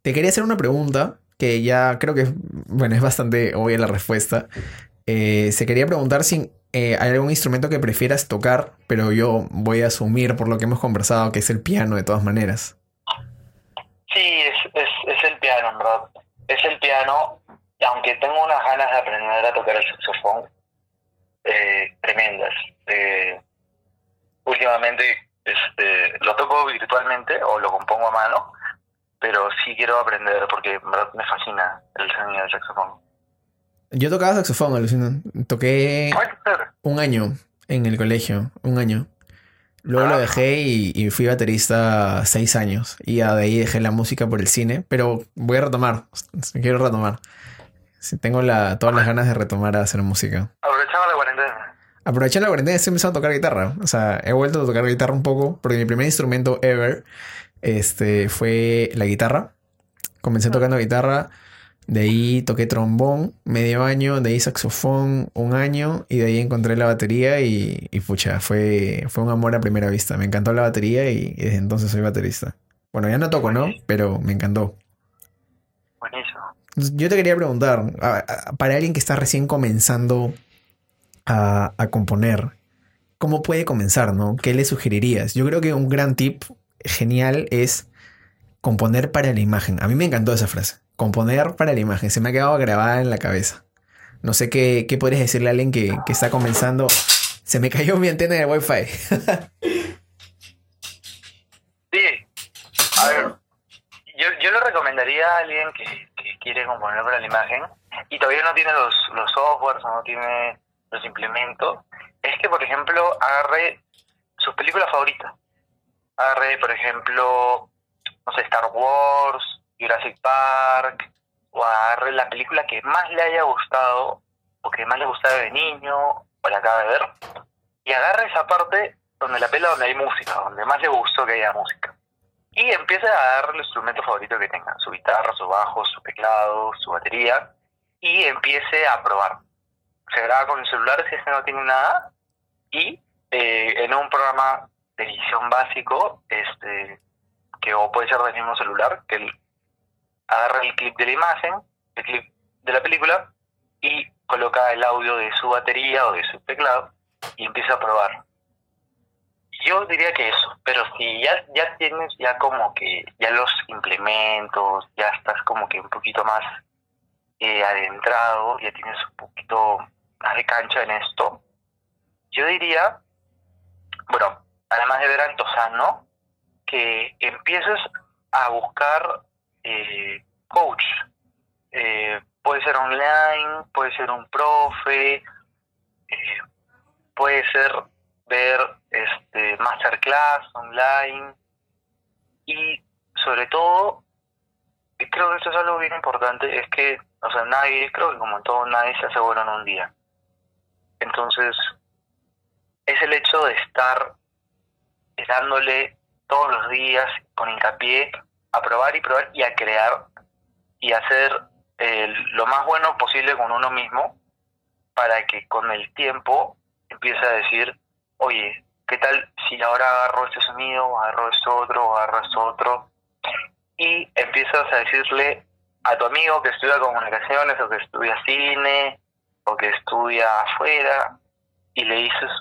Te quería hacer una pregunta que ya creo que, bueno, es bastante obvia la respuesta. Eh, se quería preguntar si eh, hay algún instrumento que prefieras tocar, pero yo voy a asumir por lo que hemos conversado que es el piano de todas maneras. Sí, es, es, es el piano, en. Es el piano, y aunque tengo unas ganas de aprender a tocar el saxofón, eh, tremendas. Eh, últimamente este, lo toco virtualmente o lo compongo a mano, pero sí quiero aprender porque en verdad me fascina el sonido del saxofón. Yo tocaba saxofón, alucina. Toqué un año en el colegio, un año. Luego lo Ah. dejé y, y fui baterista seis años. Y de ahí dejé la música por el cine, pero voy a retomar. Quiero retomar. Sí, tengo la, todas las ganas de retomar a hacer música. Aprovechando la cuarentena estoy empezando a tocar guitarra. O sea, he vuelto a tocar guitarra un poco porque mi primer instrumento ever este, fue la guitarra. Comencé tocando guitarra, de ahí toqué trombón medio año, de ahí saxofón un año y de ahí encontré la batería y, y pucha, fue, fue un amor a primera vista. Me encantó la batería y, y desde entonces soy baterista. Bueno, ya no toco, ¿no? Pero me encantó. Buenísimo. Entonces, Yo te quería preguntar, para alguien que está recién comenzando a, componer, ¿cómo puede comenzar, no? ¿Qué le sugerirías? Yo creo que un gran tip genial es componer para la imagen. A mí me encantó esa frase, componer para la imagen. Se me ha quedado grabada en la cabeza. No sé qué, qué podrías decirle a alguien que, que está comenzando. Se me cayó mi antena de Wi-Fi. Sí, a ver, yo, yo le recomendaría a alguien que, que quiere componer para la imagen y todavía no tiene los, los softwares o no tiene los implementos, es que, por ejemplo, agarre sus películas favoritas. Agarre, por ejemplo, no sé, Star Wars, Jurassic Park, o agarre la película que más le haya gustado o que más le gustaba de niño o la acaba de ver y agarre esa parte donde la pela donde hay música, donde más le gustó que haya música. Y empieza a agarrar el instrumento favorito que tenga, su guitarra, su bajo, su teclado, su batería, y empiece a probar. Se graba con el celular si es que no tiene nada, y eh, en un programa de edición básico, este que o puede ser del mismo celular, que él agarra el clip de la imagen, el clip de la película, y coloca el audio de su batería o de su teclado, y empieza a probar. Yo diría que eso, pero si ya, ya tienes ya como que ya los implementos, ya estás como que un poquito más eh, adentrado, ya tienes un poquito más de cancha en esto, yo diría, bueno, además de ver al Tosano, que empieces a buscar eh, coach. Eh, puede ser online, puede ser un profe, eh, puede ser ver este masterclass online y sobre todo creo que esto es algo bien importante es que o sea nadie creo que como todo nadie se asegura en un día entonces es el hecho de estar dándole todos los días con hincapié a probar y probar y a crear y hacer eh, lo más bueno posible con uno mismo para que con el tiempo empiece a decir oye, ¿qué tal si ahora agarro este sonido, agarro esto otro, agarro esto otro? Y empiezas a decirle a tu amigo que estudia comunicaciones o que estudia cine que estudia afuera y le dices,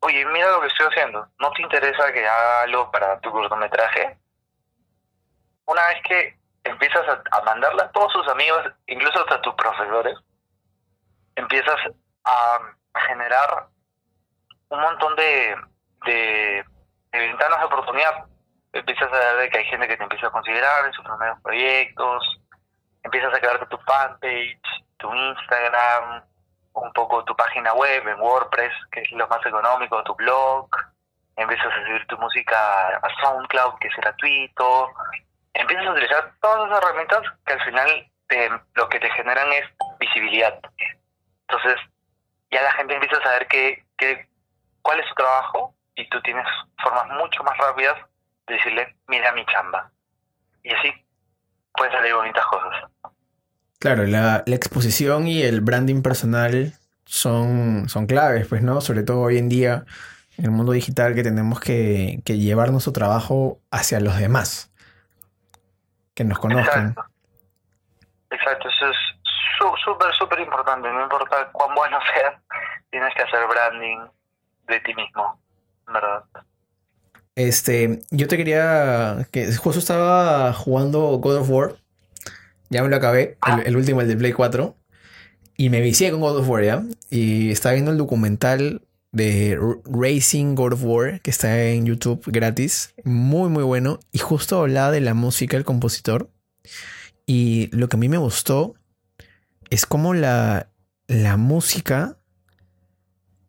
oye, mira lo que estoy haciendo, ¿no te interesa que haga algo para tu cortometraje? Una vez que empiezas a, mandarle a todos sus amigos, incluso hasta tus profesores, empiezas a, generar un montón de, de, ventanas de oportunidad. Empiezas a ver que hay gente que te empieza a considerar en sus primeros proyectos, empiezas a crearte tu fanpage, tu Instagram, un poco tu página web en WordPress, que es lo más económico, tu blog, empiezas a subir tu música a SoundCloud, que es gratuito, empiezas a utilizar todas esas herramientas que al final lo que te generan es visibilidad. Entonces, ya la gente empieza a saber que, que, cuál es su trabajo y tú tienes formas mucho más rápidas de decirle, mira mi chamba. Y así pueden salir bonitas cosas. Claro, la, la, exposición y el branding personal son, son claves, pues, ¿no? Sobre todo hoy en día, en el mundo digital, que tenemos que, que llevar nuestro trabajo hacia los demás, que nos conozcan. Exacto, Exacto. eso es súper, súper importante. No importa cuán bueno sea, tienes que hacer branding de ti mismo, ¿verdad? Este, yo te quería que justo estaba jugando God of War ya me lo acabé, el, último, el de Play 4. Y me vicié con God of War, ¿ya? Y estaba viendo el documental de Racing God of War, que está en YouTube gratis. Muy, muy bueno. Y justo hablaba de la música del compositor. Y lo que a mí me gustó es como la, la música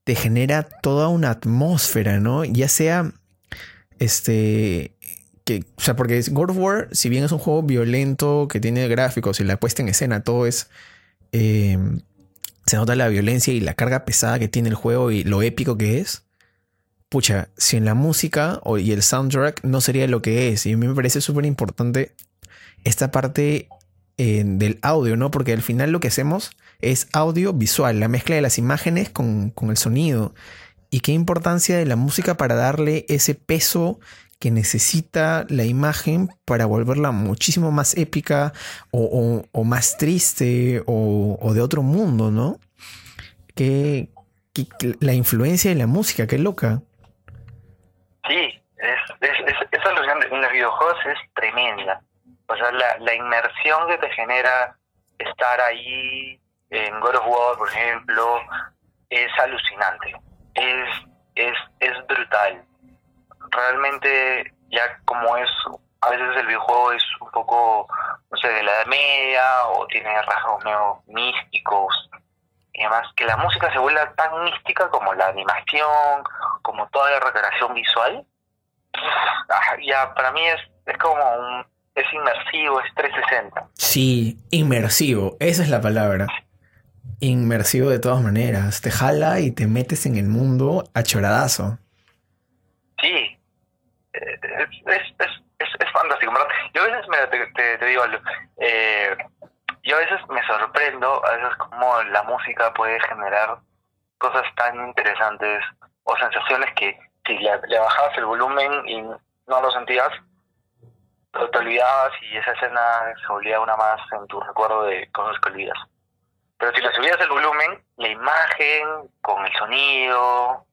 te genera toda una atmósfera, ¿no? Ya sea este o sea, porque God of War, si bien es un juego violento, que tiene gráficos y la puesta en escena, todo es... Em, se nota la violencia y la carga pesada que tiene el juego y lo épico que es. Pucha, si en la música y el soundtrack no sería lo que es. Y a mí me parece súper importante esta parte del audio, ¿no? Porque al final lo que hacemos es audio visual, la mezcla de las imágenes con, con el sonido. Y qué importancia de la música para darle ese peso que necesita la imagen para volverla muchísimo más épica o, más triste o, de otro mundo, ¿no? Que, la influencia de la música, qué loca. Sí, es, es, esa en los videojuegos es tremenda. O sea, la, la inmersión que te genera estar ahí en God of War, por ejemplo, es alucinante. Es, es, es brutal realmente ya como es, a veces el videojuego es un poco, no sé, de la edad media o tiene rasgos medio místicos y además que la música se vuelva tan mística como la animación, como toda la recreación visual, ya para mí es, es como un, es inmersivo, es 360. Sí, inmersivo, esa es la palabra. Inmersivo de todas maneras, te jala y te metes en el mundo a choradazo. Sí, es, es, es, es fantástico. Yo a veces, me, te, digo, eh, yo a veces me sorprendo, a veces como la música puede generar cosas tan interesantes o sensaciones que si le, bajabas el volumen y no lo sentías, te olvidabas y esa escena se volvía una más en tu recuerdo de cosas que olvidas. Pero si le subías el volumen, la imagen con el sonido,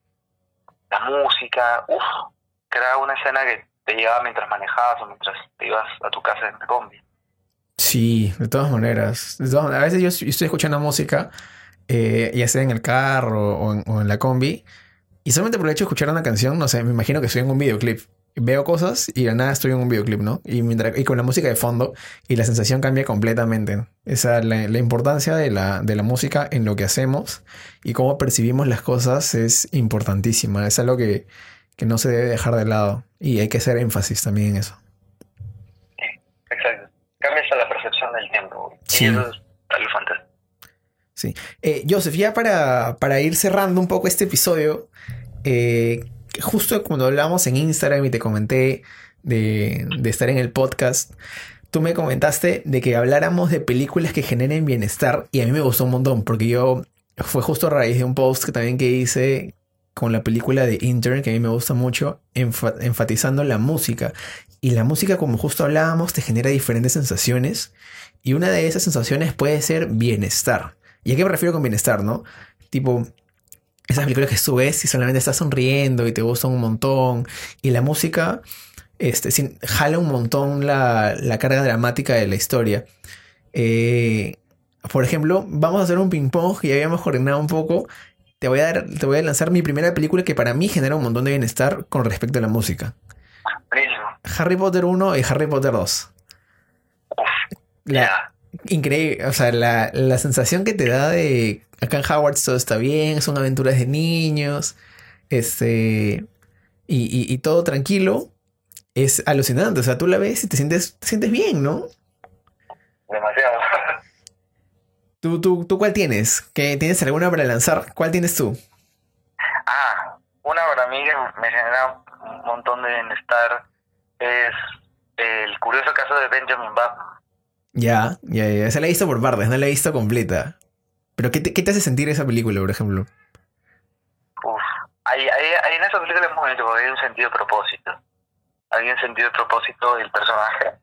la música, uff, era una escena que te llegaba mientras manejabas o mientras te ibas a tu casa en el combi. Sí, de todas maneras. a veces yo, estoy escuchando música, eh, ya sea en el carro o en, la combi, y solamente por el hecho de escuchar una canción, no sé, me imagino que estoy en un videoclip. Veo cosas y de nada estoy en un videoclip, ¿no? Y, mientras, y con la música de fondo y la sensación cambia completamente. Esa, la, la importancia de la, de la música en lo que hacemos y cómo percibimos las cosas es importantísima. Es algo que, que no se debe dejar de lado y hay que hacer énfasis también en eso. Exacto. Cambias a la percepción del tiempo. Sí. Y eso es algo fantástico. Sí. Eh, Joseph, ya para, para, ir cerrando un poco este episodio, eh, justo cuando hablamos en Instagram y te comenté de, de estar en el podcast, tú me comentaste de que habláramos de películas que generen bienestar y a mí me gustó un montón porque yo fue justo a raíz de un post que también que hice con la película de Intern, que a mí me gusta mucho, enfatizando la música. Y la música, como justo hablábamos, te genera diferentes sensaciones. Y una de esas sensaciones puede ser bienestar. ¿Y a qué me refiero con bienestar, no? Tipo, esas películas que ves y solamente estás sonriendo y te gustan un montón. Y la música este, jala un montón la, la carga dramática de la historia. Eh, por ejemplo, vamos a hacer un ping-pong y habíamos coordinado un poco. Te voy, a dar, te voy a lanzar mi primera película que para mí genera un montón de bienestar con respecto a la música. Harry Potter 1 y Harry Potter 2. Increíble, o sea, la, la, sensación que te da de acá en Hogwarts todo está bien, son aventuras de niños, este, y, y todo tranquilo, es alucinante. O sea, tú la ves y te sientes, te sientes bien, ¿no? Demasiado. ¿Tú, tú, ¿Tú cuál tienes? ¿Qué, ¿Tienes alguna para lanzar? ¿Cuál tienes tú? Ah, una para mí que me genera un montón de bienestar es el curioso caso de Benjamin Button. Ya, ya, ya. Se la he visto por partes, no la he visto completa. Pero ¿qué te, qué te hace sentir esa película, por ejemplo? Uf, hay, hay, hay en esa película es muy porque hay un sentido de propósito. Hay un sentido de propósito del personaje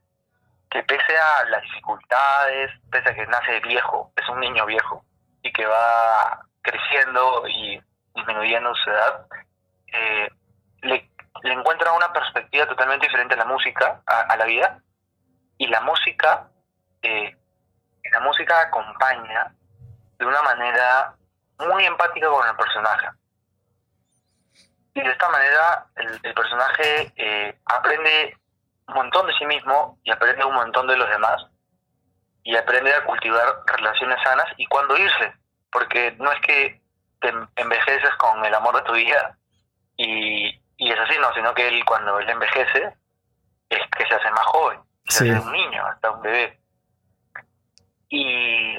que pese a las dificultades, pese a que nace viejo, es un niño viejo, y que va creciendo y disminuyendo su edad, eh, le, encuentra una perspectiva totalmente diferente a la música, a, la vida, y la música, eh, la música acompaña de una manera muy empática con el personaje. Y de esta manera el, el personaje eh, aprende un montón de sí mismo y aprende un montón de los demás y aprende a cultivar relaciones sanas y cuándo irse, porque no es que te envejeces con el amor de tu vida y, y es así, no, sino que él cuando él envejece es que se hace más joven, se hace un niño, hasta un bebé. Y,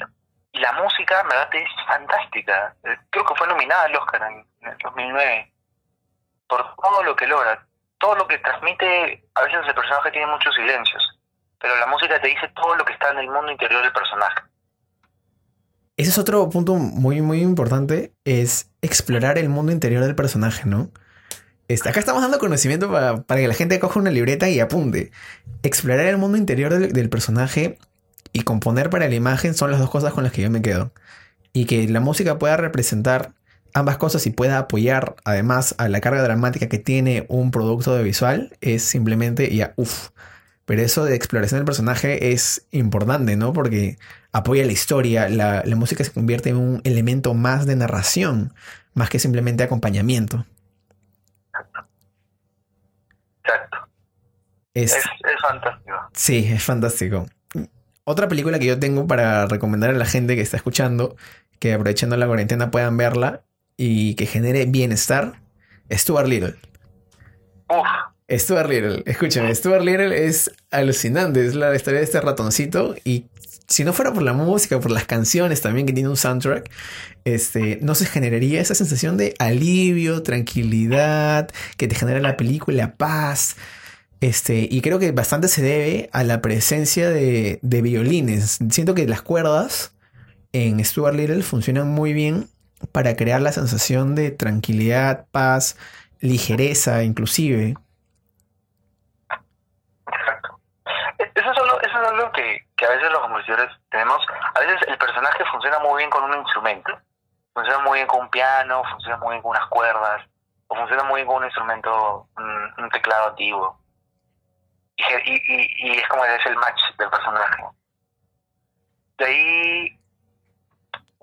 y la música, me verdad, es fantástica. Creo que fue nominada al Oscar en, en el 2009 por todo lo que logra todo lo que transmite, a veces el personaje tiene muchos silencios, pero la música te dice todo lo que está en el mundo interior del personaje. Ese es otro punto muy, muy importante, es explorar el mundo interior del personaje, ¿no? Este, acá estamos dando conocimiento para, que la gente coja una libreta y apunte. Explorar el mundo interior del personaje y componer para la imagen son las dos cosas con las que yo me quedo. Y que la música pueda representar ambas cosas y pueda apoyar además a la carga dramática que tiene un producto audiovisual es simplemente ya uff. Pero eso de exploración del personaje es importante, ¿no? Porque apoya la historia, la, música se convierte en un elemento más de narración, más que simplemente acompañamiento. Exacto. Es, es, es fantástico. Sí, es fantástico. Otra película que yo tengo para recomendar a la gente que está escuchando, que aprovechando la cuarentena puedan verla, y que genere bienestar, Stuart Little. Stuart Little, escúchame, Stuart Little es alucinante, es la historia de este ratoncito y si no fuera por la música, por las canciones también que tiene un soundtrack, este, no se generaría esa sensación de alivio, tranquilidad, que te genera la película, paz. Este, y creo que bastante se debe a la presencia de, de violines. Siento que las cuerdas en Stuart Little funcionan muy bien para crear la sensación de tranquilidad, paz, ligereza inclusive. Exacto. Eso es algo, eso es algo que, que a veces los compositores tenemos. A veces el personaje funciona muy bien con un instrumento. Funciona muy bien con un piano, funciona muy bien con unas cuerdas, o funciona muy bien con un instrumento, un, teclado antiguo. Y, y, y, es como es el match del personaje. De ahí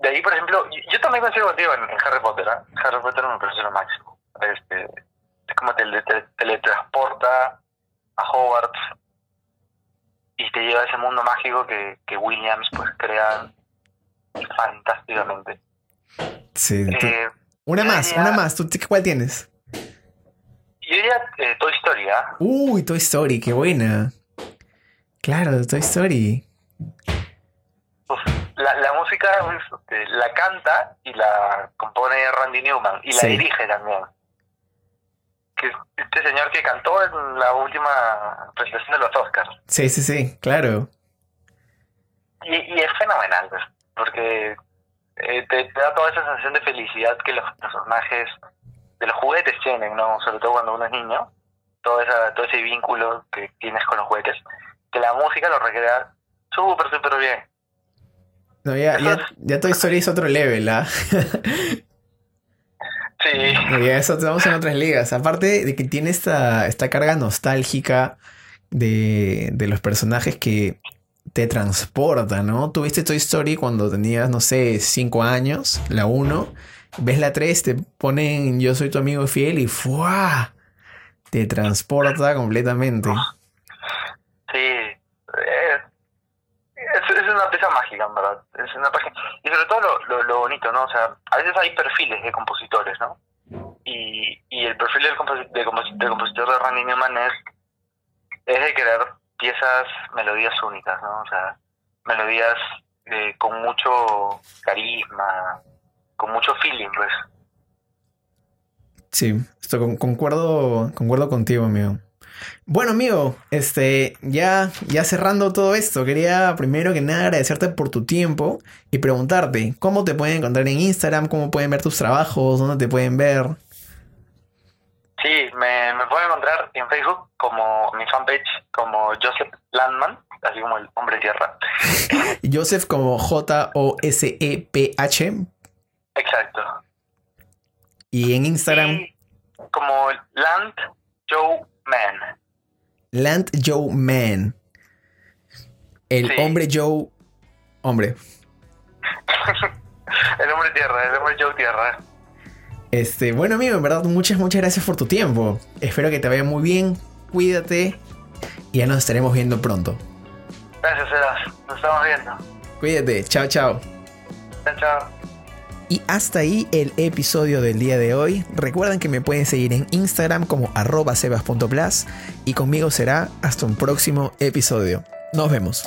de ahí, por ejemplo, yo también coincido contigo en, Harry Potter. ¿eh? Harry Potter me parece lo máximo. Este, es como te, teletransporta a Hogwarts y te lleva a ese mundo mágico que, que Williams pues crea fantásticamente. Sí. Eh, una más, una más. ¿Tú cuál tienes? Yo diría eh, Toy Story, ¿ah? Uy, Toy Story, qué buena. Claro, Toy Story la, música este, la canta y la compone Randy Newman y la dirige también. Que este señor que cantó en la última presentación de los Oscars. Sí, sí, sí, claro. Y, y es fenomenal, pues, porque eh, te, da toda esa sensación de felicidad que los personajes de los juguetes tienen, ¿no? Sobre todo cuando uno es niño, todo, esa, todo ese vínculo que tienes con los juguetes, que la música lo recrea súper, súper bien. No, ya, ya, ya Toy Story es otro level, ¿ah? sí. Ya eso estamos en otras ligas. Aparte de que tiene esta, esta carga nostálgica de, de los personajes que te transporta, ¿no? Tuviste Toy Story cuando tenías, no sé, 5 años, la 1. Ves la 3, te ponen Yo soy tu amigo fiel y ¡fua! Te transporta completamente. Sí, es, es, una pieza mágica, en verdad. Y sobre todo lo, lo, bonito, ¿no? O sea, a veces hay perfiles de compositores, ¿no? Y, y el perfil del, compositor de, compositor de Randy Newman es, de querer piezas, melodías únicas, ¿no? O sea, melodías eh, con mucho carisma, con mucho feeling, pues. Sí, esto concuerdo, concuerdo contigo, amigo. Bueno, amigo, este, ya, ya cerrando todo esto, quería primero que nada agradecerte por tu tiempo y preguntarte cómo te pueden encontrar en Instagram, cómo pueden ver tus trabajos, dónde te pueden ver. Sí, me, me pueden encontrar en Facebook como mi fanpage como Joseph Landman, así como el hombre tierra. Joseph como J-O-S-E-P-H. Exacto. Y en Instagram. como Land Joe Man. Land Joe Man. El hombre Joe. Hombre. el hombre tierra, el hombre Joe tierra. Este, bueno amigo, en verdad muchas, muchas gracias por tu tiempo. Espero que te vaya muy bien, cuídate y ya nos estaremos viendo pronto. Gracias, Eras. Nos estamos viendo. Cuídate, chao, chao. Chao, chao. Y hasta ahí el episodio del día de hoy. Recuerden que me pueden seguir en Instagram como arroba sebas.plus y conmigo será hasta un próximo episodio. Nos vemos.